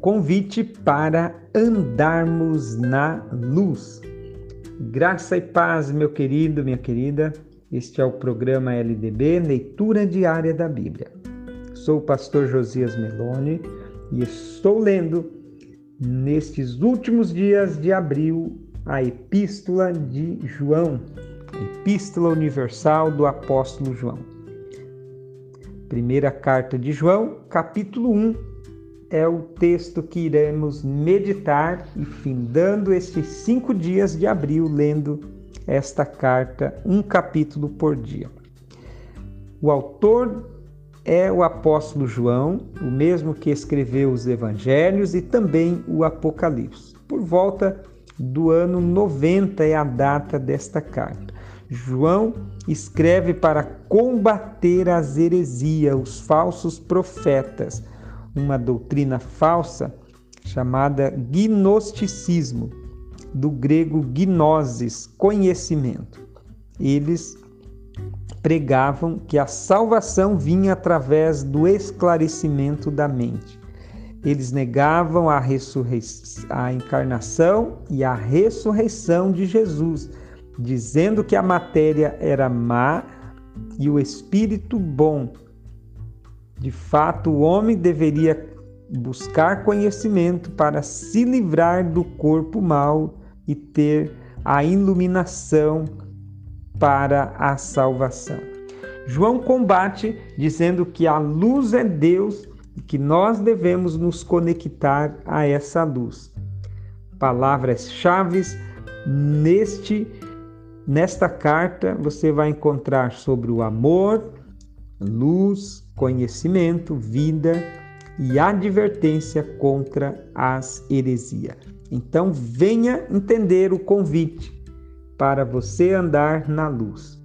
convite para andarmos na luz. Graça e paz, meu querido, minha querida. Este é o programa LDB, Leitura Diária da Bíblia. Sou o pastor Josias Meloni e estou lendo nestes últimos dias de abril a Epístola de João, Epístola Universal do Apóstolo João. Primeira carta de João, capítulo 1, é o texto que iremos meditar e findando estes cinco dias de abril, lendo esta carta, um capítulo por dia. O autor é o apóstolo João, o mesmo que escreveu os evangelhos e também o Apocalipse. Por volta do ano 90 é a data desta carta. João escreve para combater as heresias, os falsos profetas, uma doutrina falsa chamada gnosticismo, do grego gnosis, conhecimento. Eles pregavam que a salvação vinha através do esclarecimento da mente. Eles negavam a, a encarnação e a ressurreição de Jesus, dizendo que a matéria era má e o espírito bom, de fato, o homem deveria buscar conhecimento para se livrar do corpo mau e ter a iluminação para a salvação. João combate dizendo que a luz é Deus e que nós devemos nos conectar a essa luz. Palavras-chave neste nesta carta você vai encontrar sobre o amor, luz, conhecimento, vida e advertência contra as heresias. Então, venha entender o convite para você andar na luz.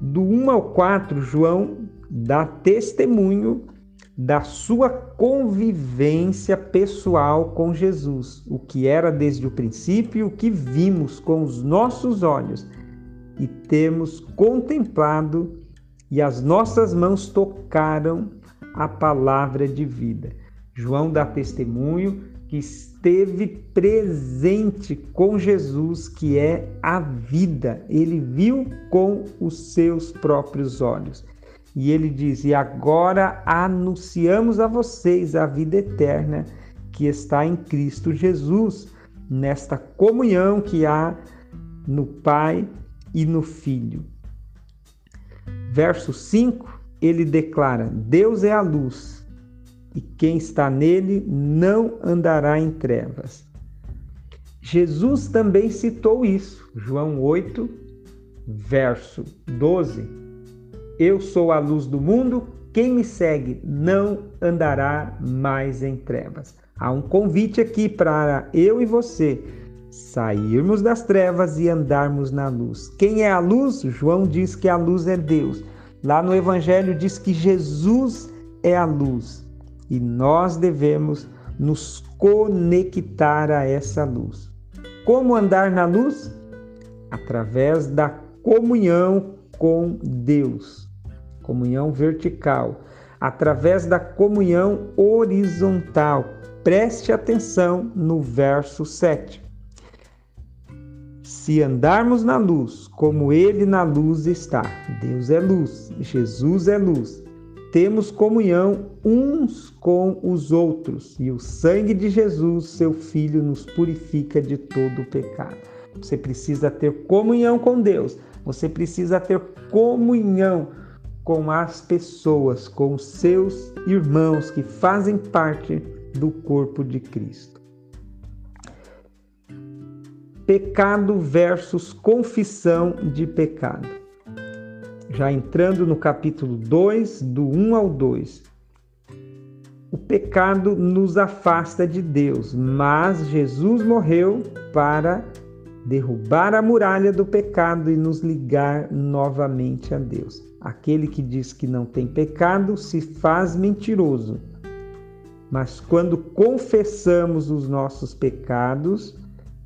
Do 1 ao 4, João dá testemunho da sua convivência pessoal com Jesus, o que era desde o princípio, o que vimos com os nossos olhos e temos contemplado e as nossas mãos tocaram a palavra de vida. João dá testemunho que esteve presente com Jesus, que é a vida. Ele viu com os seus próprios olhos. E ele diz: E agora anunciamos a vocês a vida eterna que está em Cristo Jesus, nesta comunhão que há no Pai e no Filho verso 5, ele declara: Deus é a luz, e quem está nele não andará em trevas. Jesus também citou isso, João 8, verso 12. Eu sou a luz do mundo, quem me segue não andará mais em trevas. Há um convite aqui para eu e você sairmos das trevas e andarmos na luz. Quem é a luz? João diz que a luz é Deus. Lá no Evangelho diz que Jesus é a luz e nós devemos nos conectar a essa luz. Como andar na luz? Através da comunhão com Deus, comunhão vertical, através da comunhão horizontal. Preste atenção no verso 7. Se andarmos na luz, como Ele na luz está, Deus é luz, Jesus é luz, temos comunhão uns com os outros, e o sangue de Jesus, seu Filho, nos purifica de todo o pecado. Você precisa ter comunhão com Deus, você precisa ter comunhão com as pessoas, com os seus irmãos que fazem parte do corpo de Cristo pecado versus confissão de pecado. Já entrando no capítulo 2, do 1 ao 2. O pecado nos afasta de Deus, mas Jesus morreu para derrubar a muralha do pecado e nos ligar novamente a Deus. Aquele que diz que não tem pecado se faz mentiroso. Mas quando confessamos os nossos pecados,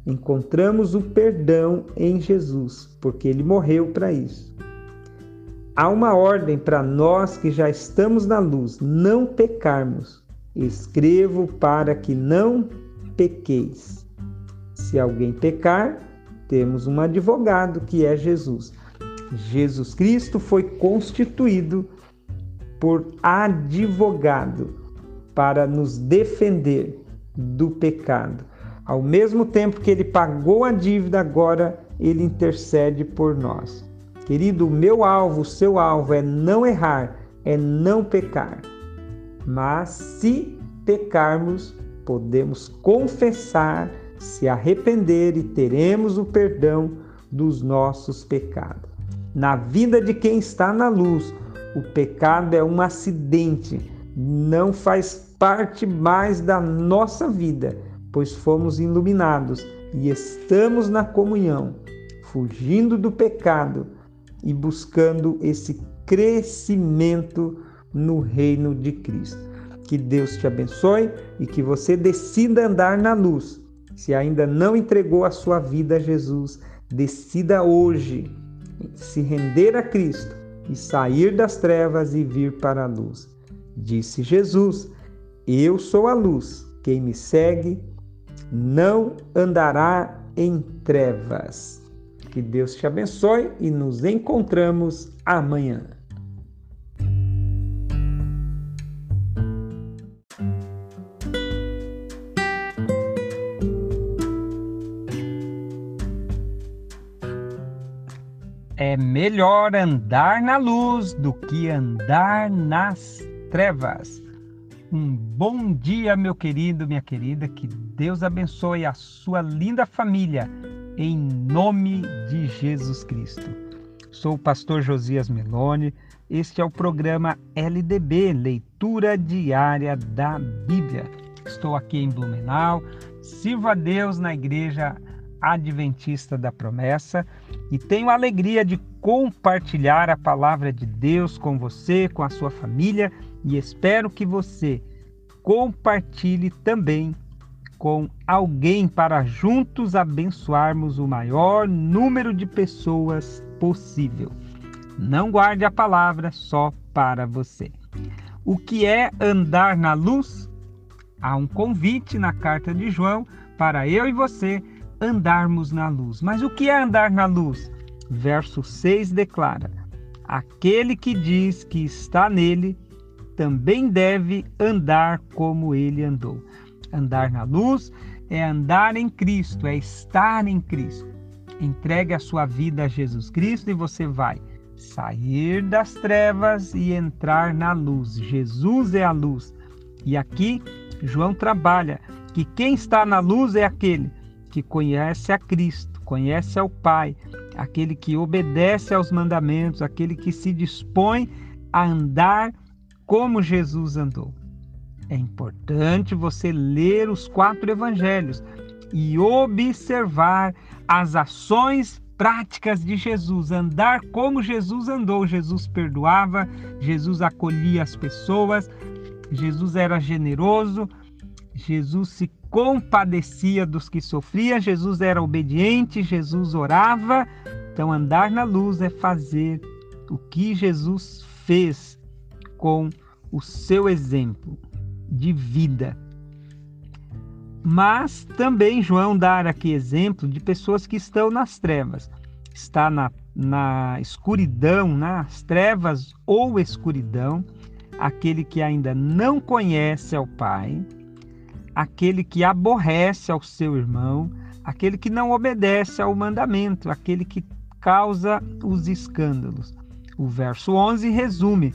encontramos o perdão em Jesus, porque ele morreu para isso. Há uma ordem para nós que já estamos na luz, não pecarmos. Escrevo para que não pequeis. Se alguém pecar, temos um advogado que é Jesus. Jesus Cristo foi constituído por advogado para nos defender do pecado. Ao mesmo tempo que ele pagou a dívida, agora ele intercede por nós. Querido, meu alvo, seu alvo é não errar, é não pecar. Mas se pecarmos, podemos confessar, se arrepender e teremos o perdão dos nossos pecados. Na vida de quem está na luz, o pecado é um acidente, não faz parte mais da nossa vida, pois fomos iluminados e estamos na comunhão, fugindo do pecado e buscando esse crescimento no reino de Cristo. Que Deus te abençoe e que você decida andar na luz. Se ainda não entregou a sua vida a Jesus, decida hoje se render a Cristo e sair das trevas e vir para a luz. Disse Jesus: Eu sou a luz. Quem me segue não andará em trevas. Que Deus te abençoe e nos encontramos amanhã. É melhor andar na luz do que andar nas trevas. Um bom dia, meu querido, minha querida. Que Deus abençoe a sua linda família, em nome de Jesus Cristo. Sou o pastor Josias Meloni. Este é o programa LDB Leitura Diária da Bíblia. Estou aqui em Blumenau. Sirvo a Deus na igreja Adventista da Promessa e tenho a alegria de compartilhar a palavra de Deus com você, com a sua família e espero que você compartilhe também com alguém para juntos abençoarmos o maior número de pessoas possível. Não guarde a palavra só para você. O que é andar na luz? Há um convite na carta de João para eu e você andarmos na luz. Mas o que é andar na luz? Verso 6 declara: Aquele que diz que está nele também deve andar como ele andou. Andar na luz é andar em Cristo, é estar em Cristo. Entregue a sua vida a Jesus Cristo e você vai sair das trevas e entrar na luz. Jesus é a luz. E aqui João trabalha que quem está na luz é aquele que conhece a Cristo, conhece ao Pai, aquele que obedece aos mandamentos, aquele que se dispõe a andar como Jesus andou. É importante você ler os quatro evangelhos e observar as ações práticas de Jesus, andar como Jesus andou. Jesus perdoava, Jesus acolhia as pessoas, Jesus era generoso, Jesus se compadecia dos que sofriam, Jesus era obediente, Jesus orava. Então, andar na luz é fazer o que Jesus fez com o seu exemplo de vida. Mas também João dá aqui exemplo de pessoas que estão nas trevas, está na, na escuridão, nas trevas ou escuridão, aquele que ainda não conhece ao Pai, aquele que aborrece ao seu irmão, aquele que não obedece ao mandamento, aquele que causa os escândalos. O verso 11 resume: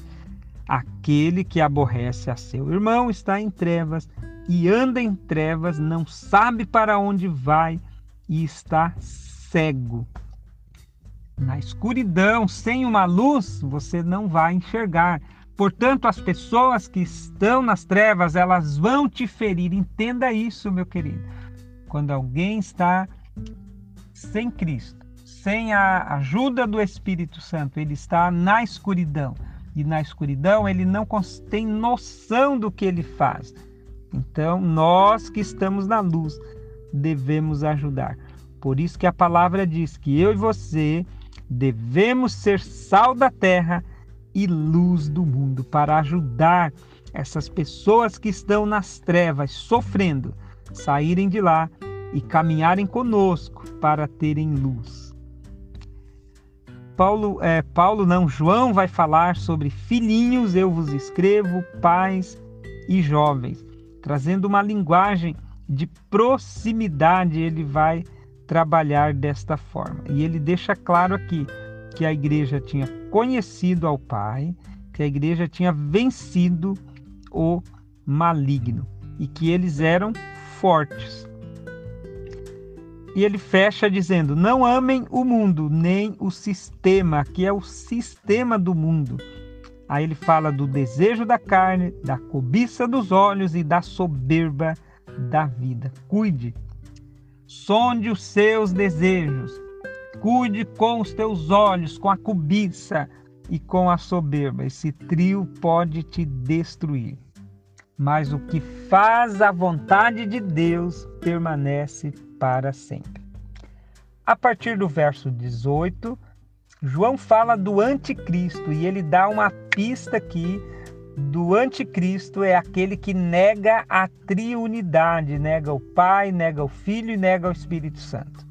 aquele que aborrece a seu irmão está em trevas e anda em trevas, não sabe para onde vai e está cego. Na escuridão, sem uma luz, você não vai enxergar. Portanto, as pessoas que estão nas trevas, elas vão te ferir. Entenda isso, meu querido. Quando alguém está sem Cristo, sem a ajuda do Espírito Santo, ele está na escuridão. E na escuridão ele não tem noção do que ele faz. Então, nós que estamos na luz devemos ajudar. Por isso que a palavra diz que eu e você devemos ser sal da terra e luz do mundo para ajudar essas pessoas que estão nas trevas sofrendo saírem de lá e caminharem conosco para terem luz. Paulo, é, Paulo não, João vai falar sobre filhinhos, eu vos escrevo, pais e jovens, trazendo uma linguagem de proximidade, ele vai trabalhar desta forma. E ele deixa claro aqui que a igreja tinha conhecido ao Pai, que a igreja tinha vencido o maligno e que eles eram fortes. E ele fecha dizendo: Não amem o mundo, nem o sistema, que é o sistema do mundo. Aí ele fala do desejo da carne, da cobiça dos olhos e da soberba da vida. Cuide, sonde os seus desejos, cuide com os teus olhos, com a cobiça e com a soberba. Esse trio pode te destruir mas o que faz a vontade de Deus permanece para sempre. A partir do verso 18, João fala do anticristo e ele dá uma pista aqui do anticristo é aquele que nega a triunidade, nega o Pai, nega o Filho e nega o Espírito Santo.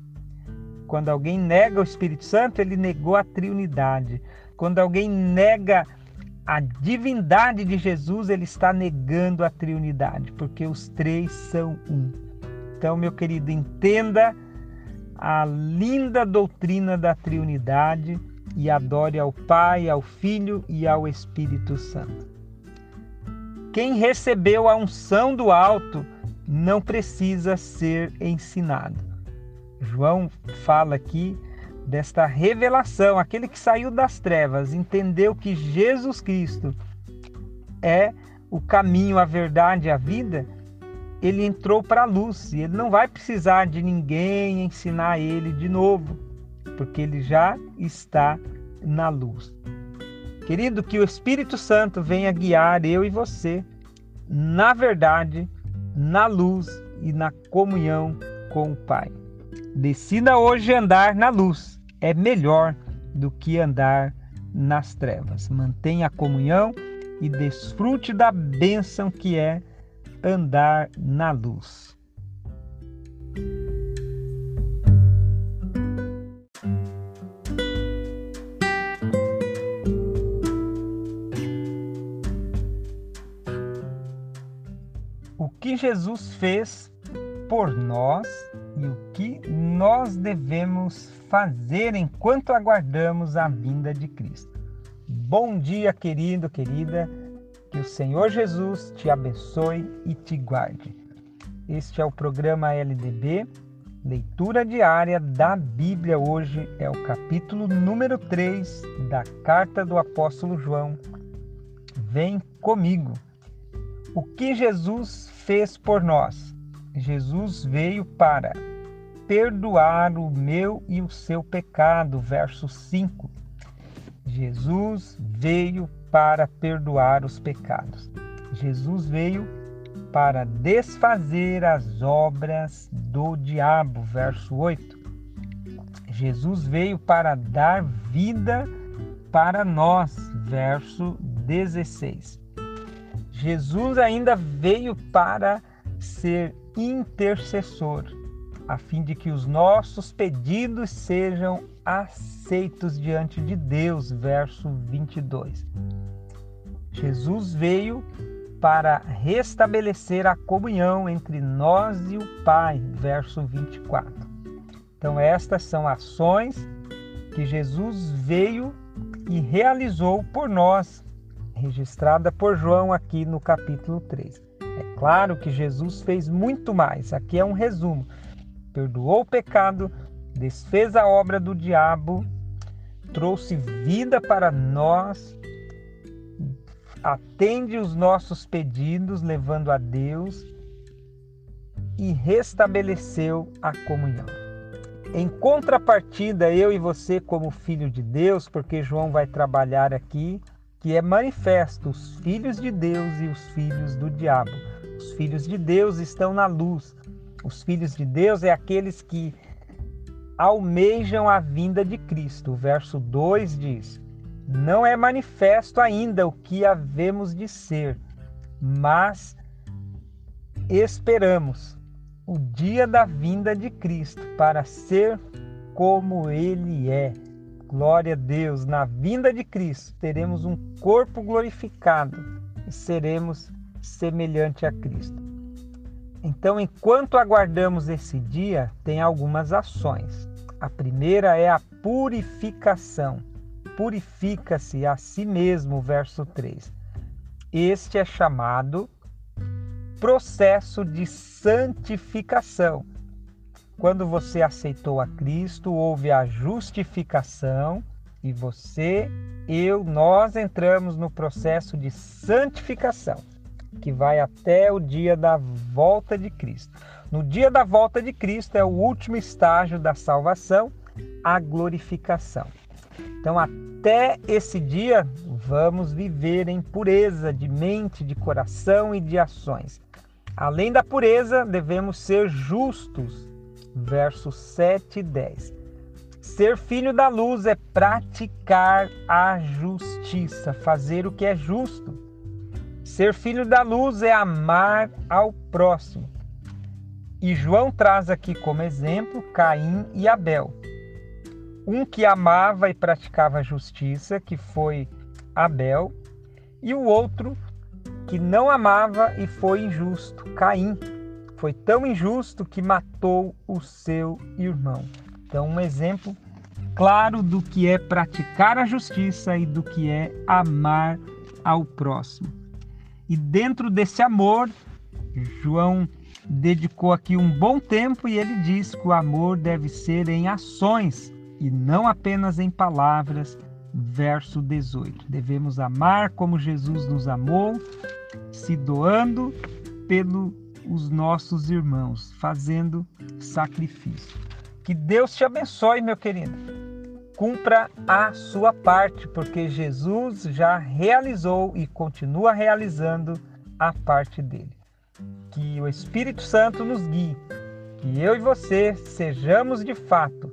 Quando alguém nega o Espírito Santo, ele negou a triunidade. Quando alguém nega a divindade de Jesus, ele está negando a triunidade, porque os três são um. Então, meu querido, entenda a linda doutrina da triunidade e adore ao Pai, ao Filho e ao Espírito Santo. Quem recebeu a unção do alto não precisa ser ensinado. João fala aqui desta revelação, aquele que saiu das trevas, entendeu que Jesus Cristo é o caminho, a verdade, a vida, ele entrou para a luz e ele não vai precisar de ninguém ensinar ele de novo, porque ele já está na luz. Querido, que o Espírito Santo venha guiar eu e você na verdade, na luz e na comunhão com o Pai. Decida hoje andar na luz é melhor do que andar nas trevas. Mantenha a comunhão e desfrute da bênção que é andar na luz. O que Jesus fez por nós e o que nós devemos fazer enquanto aguardamos a vinda de Cristo. Bom dia, querido, querida. Que o Senhor Jesus te abençoe e te guarde. Este é o programa LDB, leitura diária da Bíblia. Hoje é o capítulo número 3 da carta do apóstolo João. Vem comigo. O que Jesus fez por nós? Jesus veio para perdoar o meu e o seu pecado. Verso 5. Jesus veio para perdoar os pecados. Jesus veio para desfazer as obras do diabo. Verso 8. Jesus veio para dar vida para nós. Verso 16. Jesus ainda veio para ser intercessor a fim de que os nossos pedidos sejam aceitos diante de Deus. Verso 22. Jesus veio para restabelecer a comunhão entre nós e o Pai. Verso 24. Então, estas são ações que Jesus veio e realizou por nós, registrada por João aqui no capítulo 3. É claro que Jesus fez muito mais, aqui é um resumo perdoou o pecado, desfez a obra do diabo, trouxe vida para nós, atende os nossos pedidos, levando a Deus e restabeleceu a comunhão. Em contrapartida, eu e você, como filho de Deus, porque João vai trabalhar aqui, que é manifesto os filhos de Deus e os filhos do diabo. Os filhos de Deus estão na luz, os filhos de Deus é aqueles que almejam a vinda de Cristo. O verso 2 diz: Não é manifesto ainda o que havemos de ser, mas esperamos o dia da vinda de Cristo para ser como ele é. Glória a Deus, na vinda de Cristo teremos um corpo glorificado e seremos semelhante a Cristo. Então, enquanto aguardamos esse dia, tem algumas ações. A primeira é a purificação. Purifica-se a si mesmo, verso 3. Este é chamado processo de santificação. Quando você aceitou a Cristo, houve a justificação e você, eu, nós entramos no processo de santificação, que vai até o dia da volta de Cristo. No dia da volta de Cristo é o último estágio da salvação, a glorificação. Então, até esse dia, vamos viver em pureza de mente, de coração e de ações. Além da pureza, devemos ser justos. Versos 7 e 10. Ser filho da luz é praticar a justiça, fazer o que é justo. Ser filho da luz é amar ao próximo. E João traz aqui como exemplo Caim e Abel. Um que amava e praticava a justiça, que foi Abel, e o outro que não amava e foi injusto, Caim. Foi tão injusto que matou o seu irmão. Então, um exemplo claro do que é praticar a justiça e do que é amar ao próximo. E dentro desse amor, João dedicou aqui um bom tempo e ele diz que o amor deve ser em ações e não apenas em palavras. Verso 18. Devemos amar como Jesus nos amou se doando pelos nossos irmãos, fazendo sacrifício. Que Deus te abençoe, meu querido. Cumpra a sua parte, porque Jesus já realizou e continua realizando a parte dele. Que o Espírito Santo nos guie, que eu e você sejamos de fato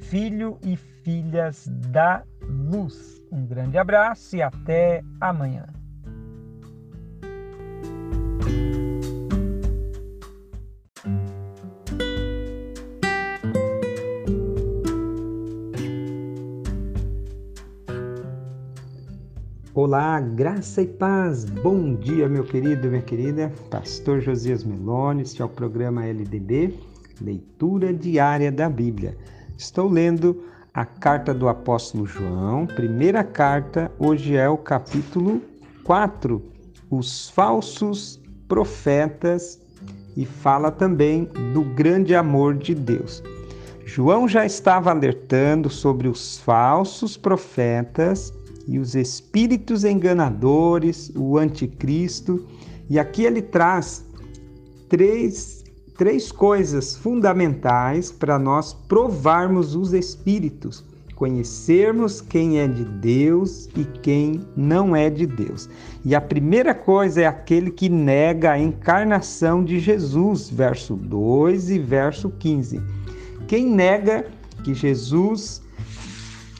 filho e filhas da luz. Um grande abraço e até amanhã. Olá, graça e paz. Bom dia, meu querido e minha querida. Pastor Josias Meloni, este é o programa LDB, leitura diária da Bíblia. Estou lendo a carta do apóstolo João, primeira carta, hoje é o capítulo 4, os falsos profetas e fala também do grande amor de Deus. João já estava alertando sobre os falsos profetas e os espíritos enganadores, o anticristo. E aqui ele traz três, três coisas fundamentais para nós provarmos os espíritos, conhecermos quem é de Deus e quem não é de Deus. E a primeira coisa é aquele que nega a encarnação de Jesus, verso 2 e verso 15. Quem nega que Jesus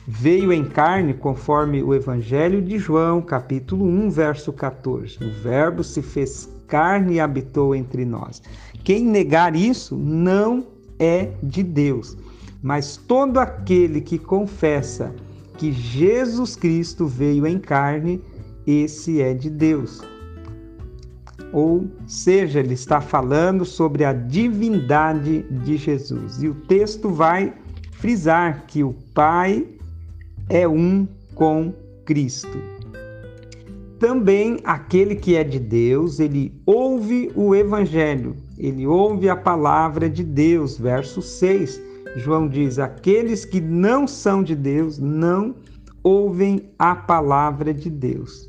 veio em carne, conforme o Evangelho de João, capítulo 1, verso 14. O Verbo se fez carne e habitou entre nós. Quem negar isso não é de Deus, mas todo aquele que confessa que Jesus Cristo veio em carne, esse é de Deus. Ou seja, ele está falando sobre a divindade de Jesus. E o texto vai frisar que o Pai é um com Cristo. Também aquele que é de Deus, ele ouve o evangelho, ele ouve a palavra de Deus, verso 6. João diz: aqueles que não são de Deus não ouvem a palavra de Deus.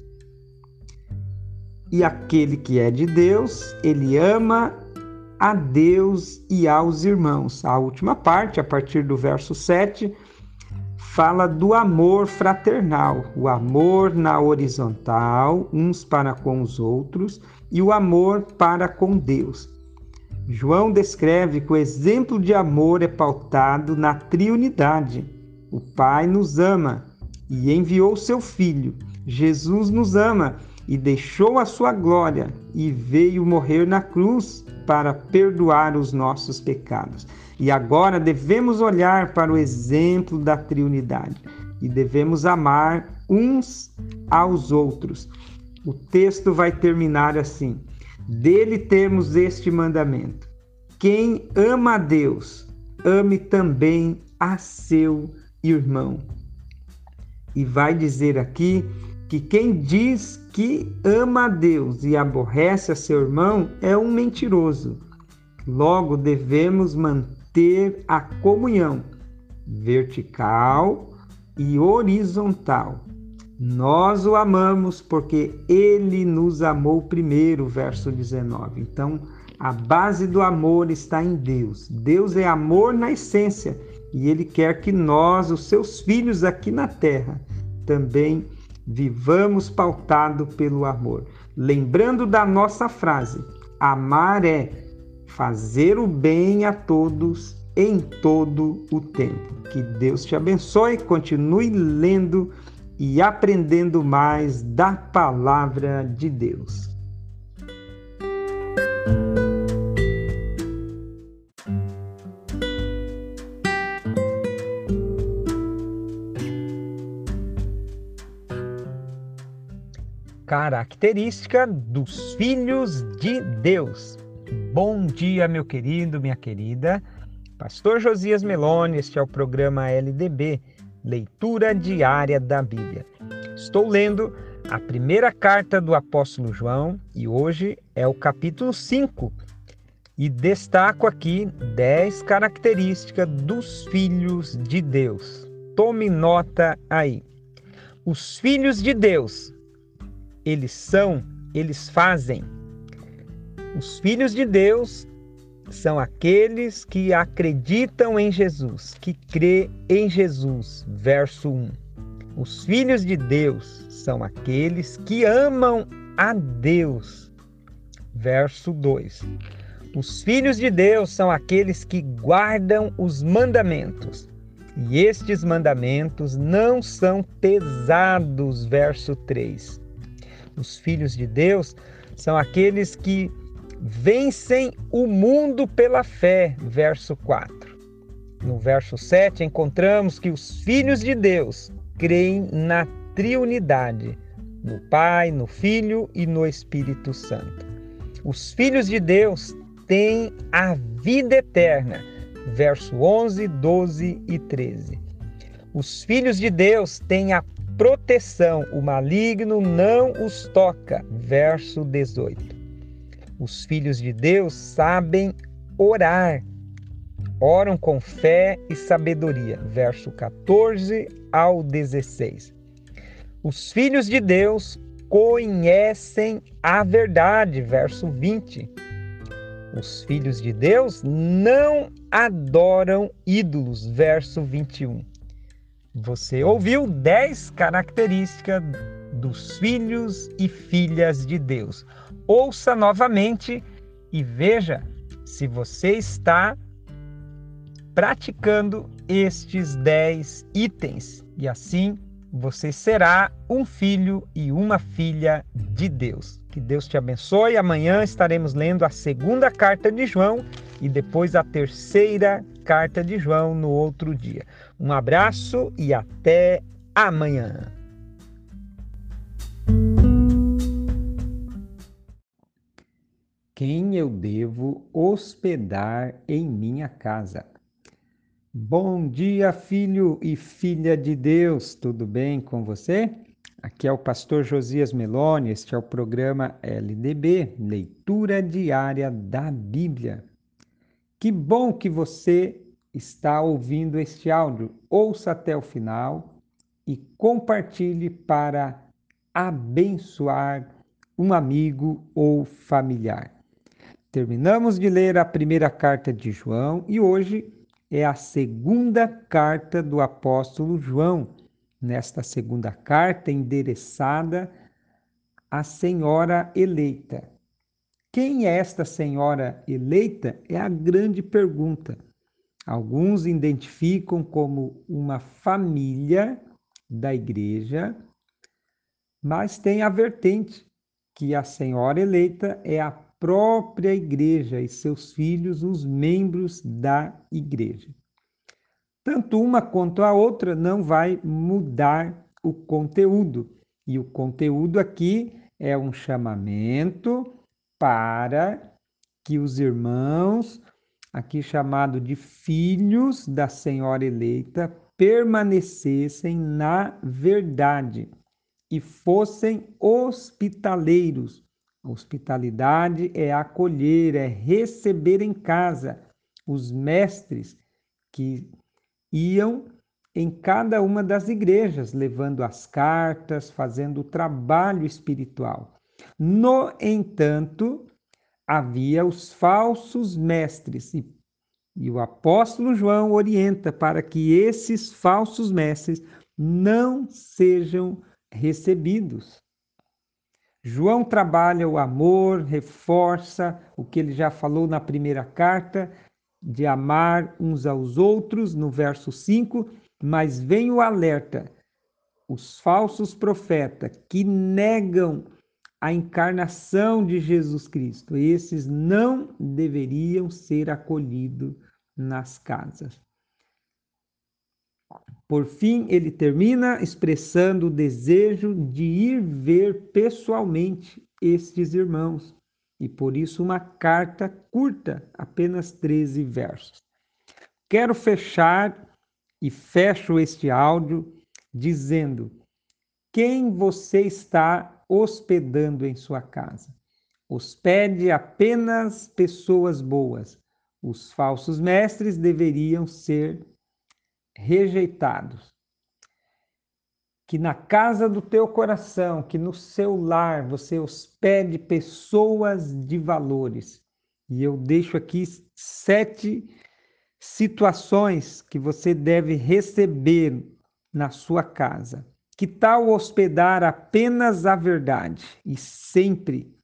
E aquele que é de Deus, ele ama a Deus e aos irmãos. A última parte, a partir do verso 7, fala do amor fraternal, o amor na horizontal, uns para com os outros, e o amor para com Deus. João descreve que o exemplo de amor é pautado na triunidade. O Pai nos ama e enviou seu Filho. Jesus nos ama e deixou a sua glória e veio morrer na cruz para perdoar os nossos pecados. E agora devemos olhar para o exemplo da Trinidade e devemos amar uns aos outros. O texto vai terminar assim: Dele temos este mandamento: quem ama a Deus, ame também a seu irmão. E vai dizer aqui que quem diz que ama a Deus e aborrece a seu irmão é um mentiroso. Logo, devemos manter a comunhão vertical e horizontal. Nós o amamos porque ele nos amou primeiro, verso 19. Então, a base do amor está em Deus. Deus é amor na essência e ele quer que nós, os seus filhos aqui na terra, também vivamos pautado pelo amor. Lembrando da nossa frase: amar é fazer o bem a todos em todo o tempo. Que Deus te abençoe, continue lendo e aprendendo mais da palavra de Deus. Característica dos filhos de Deus. Bom dia, meu querido, minha querida. Pastor Josias Meloni, este é o programa LDB, Leitura Diária da Bíblia. Estou lendo a primeira carta do apóstolo João e hoje é o capítulo 5. E destaco aqui 10 características dos filhos de Deus. Tome nota aí. Os filhos de Deus eles são, eles fazem. Os filhos de Deus são aqueles que acreditam em Jesus, que crê em Jesus. Verso 1. Os filhos de Deus são aqueles que amam a Deus. Verso 2. Os filhos de Deus são aqueles que guardam os mandamentos. E estes mandamentos não são pesados. Verso 3 os filhos de Deus são aqueles que vencem o mundo pela fé. Verso 4. No verso 7, encontramos que os filhos de Deus creem na triunidade, no Pai, no Filho e no Espírito Santo. Os filhos de Deus têm a vida eterna. Verso 11, 12 e 13. Os filhos de Deus têm a proteção, o maligno não os toca. Verso 18. Os filhos de Deus sabem orar, oram com fé e sabedoria. Verso 14 ao 16. Os filhos de Deus conhecem a verdade. Verso 20. Os filhos de Deus não adoram ídolos. Verso 21. Você ouviu 10 características dos filhos e filhas de Deus. Ouça novamente e veja se você está praticando estes 10 itens e assim você será um filho e uma filha de Deus. Que Deus te abençoe. Amanhã estaremos lendo a segunda carta de João e depois a terceira carta de João no outro dia. Um abraço e até amanhã. Quem eu devo hospedar em minha casa? Bom dia, filho e filha de Deus, tudo bem com você? Aqui é o pastor Josias Meloni, este é o programa LDB, Leitura Diária da Bíblia. Que bom que você está ouvindo este áudio. Ouça até o final e compartilhe para abençoar um amigo ou familiar. Terminamos de ler a primeira carta de João e hoje é a segunda carta do apóstolo João. Nesta segunda carta, endereçada à Senhora eleita. Quem é esta Senhora eleita? É a grande pergunta. Alguns identificam como uma família da igreja, mas tem a vertente que a senhora eleita é a própria igreja e seus filhos, os membros da igreja. Tanto uma quanto a outra não vai mudar o conteúdo. E o conteúdo aqui é um chamamento para que os irmãos, aqui chamado de filhos da Senhora eleita, permanecessem na verdade e fossem hospitaleiros. Hospitalidade é acolher, é receber em casa os mestres que iam em cada uma das igrejas, levando as cartas, fazendo o trabalho espiritual. No entanto, havia os falsos mestres e, e o apóstolo João orienta para que esses falsos mestres não sejam recebidos. João trabalha o amor, reforça o que ele já falou na primeira carta, de amar uns aos outros, no verso 5, mas vem o alerta: os falsos profetas que negam a encarnação de Jesus Cristo, esses não deveriam ser acolhidos nas casas. Por fim, ele termina expressando o desejo de ir ver pessoalmente estes irmãos, e por isso uma carta curta, apenas 13 versos. Quero fechar e fecho este áudio dizendo: quem você está hospedando em sua casa? Hospede apenas pessoas boas. Os falsos mestres deveriam ser rejeitados. Que na casa do teu coração, que no seu lar você hospede pessoas de valores. E eu deixo aqui sete situações que você deve receber na sua casa. Que tal hospedar apenas a verdade e sempre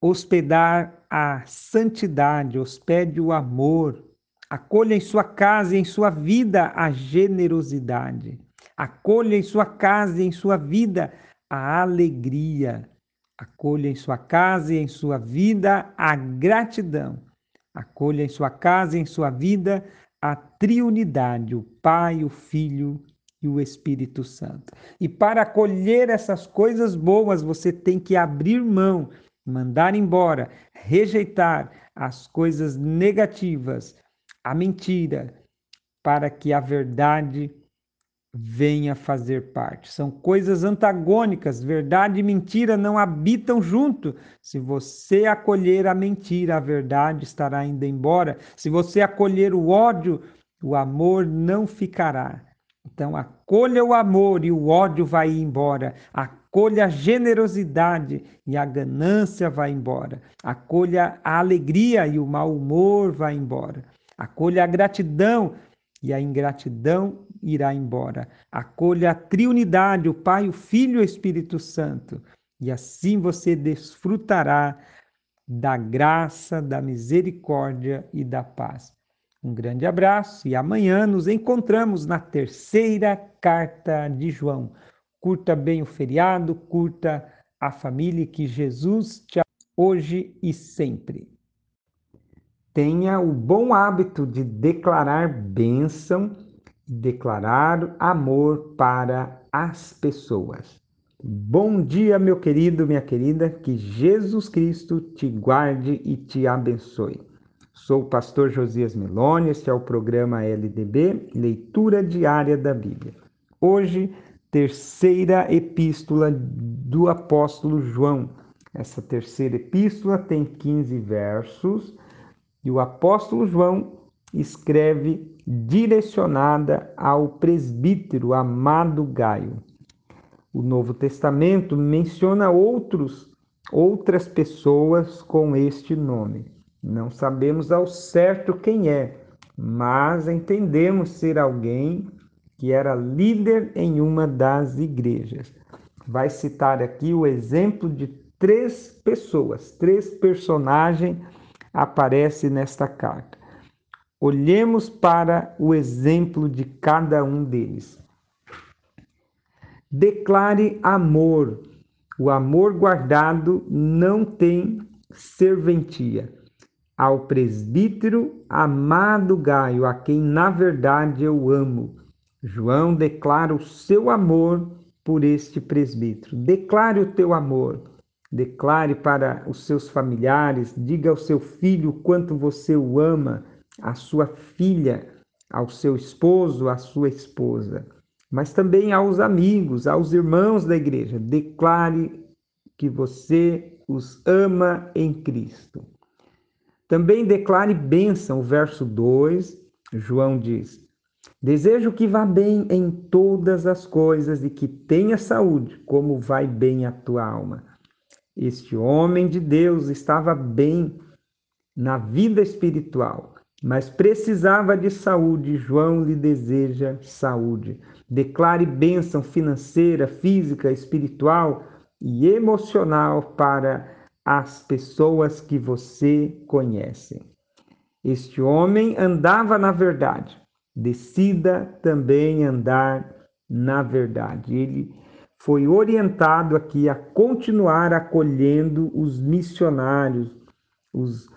hospedar a santidade, hospede o amor, acolha em sua casa e em sua vida a generosidade, acolha em sua casa e em sua vida a alegria, acolha em sua casa e em sua vida a gratidão. Acolha em sua casa e em sua vida a triunidade, o Pai, o Filho e o Espírito Santo. E para acolher essas coisas boas, você tem que abrir mão, mandar embora, rejeitar as coisas negativas, a mentira, para que a verdade venha fazer parte. São coisas antagônicas, verdade e mentira não habitam junto. Se você acolher a mentira, a verdade estará indo embora. Se você acolher o ódio, o amor não ficará. Então, acolha o amor e o ódio vai embora. Acolha a generosidade e a ganância vai embora. Acolha a alegria e o mau humor vai embora. Acolha a gratidão e a ingratidão irá embora. Acolha a triunidade, o Pai, o Filho e o Espírito Santo, e assim você desfrutará da graça, da misericórdia e da paz. Um grande abraço e amanhã nos encontramos na terceira carta de João. Curta bem o feriado, curta a família que Jesus te hoje e sempre. Tenha o bom hábito de declarar bênção e declarar amor para as pessoas. Bom dia, meu querido, minha querida, que Jesus Cristo te guarde e te abençoe. Sou o pastor Josias Meloni, este é o programa LDB, Leitura Diária da Bíblia. Hoje, terceira epístola do apóstolo João. Essa terceira epístola tem 15 versos e o apóstolo João escreve direcionada ao presbítero amado Gaio. O Novo Testamento menciona outros outras pessoas com este nome. Não sabemos ao certo quem é, mas entendemos ser alguém que era líder em uma das igrejas. Vai citar aqui o exemplo de três pessoas, três personagens aparece nesta carta. Olhemos para o exemplo de cada um deles. Declare amor O amor guardado não tem serventia. Ao presbítero amado Gaio, a quem na verdade eu amo, João declara o seu amor por este presbítero. Declare o teu amor. Declare para os seus familiares, diga ao seu filho quanto você o ama, à sua filha, ao seu esposo, à sua esposa, mas também aos amigos, aos irmãos da igreja. Declare que você os ama em Cristo. Também declare bênção, o verso 2, João diz: Desejo que vá bem em todas as coisas e que tenha saúde, como vai bem a tua alma. Este homem de Deus estava bem na vida espiritual, mas precisava de saúde. João lhe deseja saúde. Declare bênção financeira, física, espiritual e emocional para as pessoas que você conhece. Este homem andava na verdade. Decida também andar na verdade. Ele foi orientado aqui a continuar acolhendo os missionários, os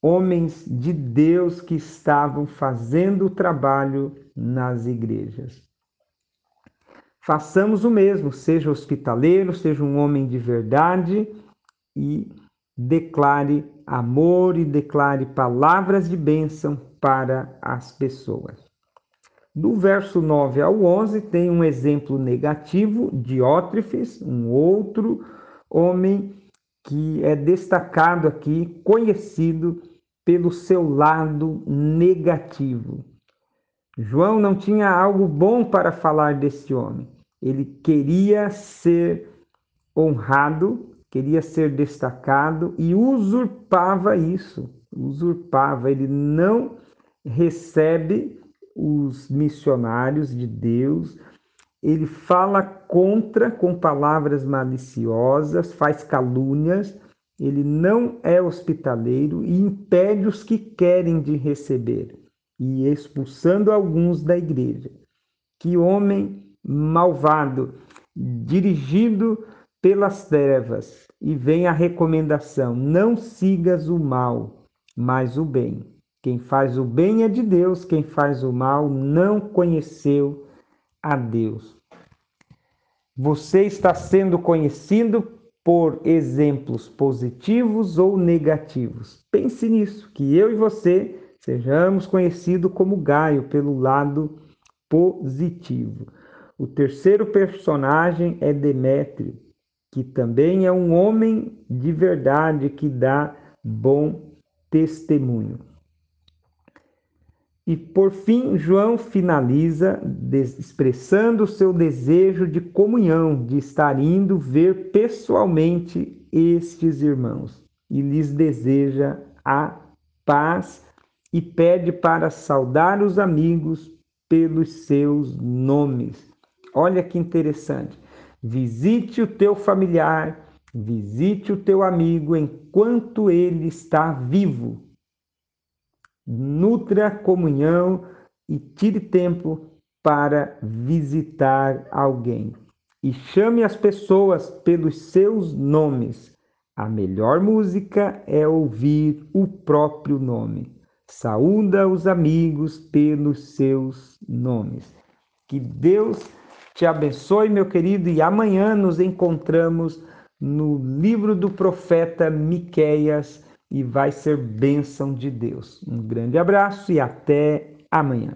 homens de Deus que estavam fazendo o trabalho nas igrejas. Façamos o mesmo, seja hospitaleiro, seja um homem de verdade e declare amor e declare palavras de bênção para as pessoas. Do verso 9 ao 11 tem um exemplo negativo, Diótrefes, um outro homem que é destacado aqui, conhecido pelo seu lado negativo. João não tinha algo bom para falar desse homem. Ele queria ser honrado, queria ser destacado e usurpava isso. Usurpava, ele não recebe os missionários de Deus, ele fala contra com palavras maliciosas, faz calúnias, ele não é hospitaleiro e impede os que querem de receber, e expulsando alguns da igreja. Que homem malvado, dirigido pelas trevas, e vem a recomendação: não sigas o mal, mas o bem. Quem faz o bem é de Deus, quem faz o mal não conheceu a Deus. Você está sendo conhecido por exemplos positivos ou negativos. Pense nisso, que eu e você sejamos conhecidos como Gaio pelo lado positivo. O terceiro personagem é Demétrio, que também é um homem de verdade que dá bom testemunho. E por fim, João finaliza expressando o seu desejo de comunhão, de estar indo ver pessoalmente estes irmãos e lhes deseja a paz e pede para saudar os amigos pelos seus nomes. Olha que interessante. Visite o teu familiar, visite o teu amigo enquanto ele está vivo nutra comunhão e tire tempo para visitar alguém. E chame as pessoas pelos seus nomes. A melhor música é ouvir o próprio nome. Saúda os amigos pelos seus nomes. Que Deus te abençoe, meu querido, e amanhã nos encontramos no livro do profeta Miqueias e vai ser bênção de Deus. Um grande abraço e até amanhã.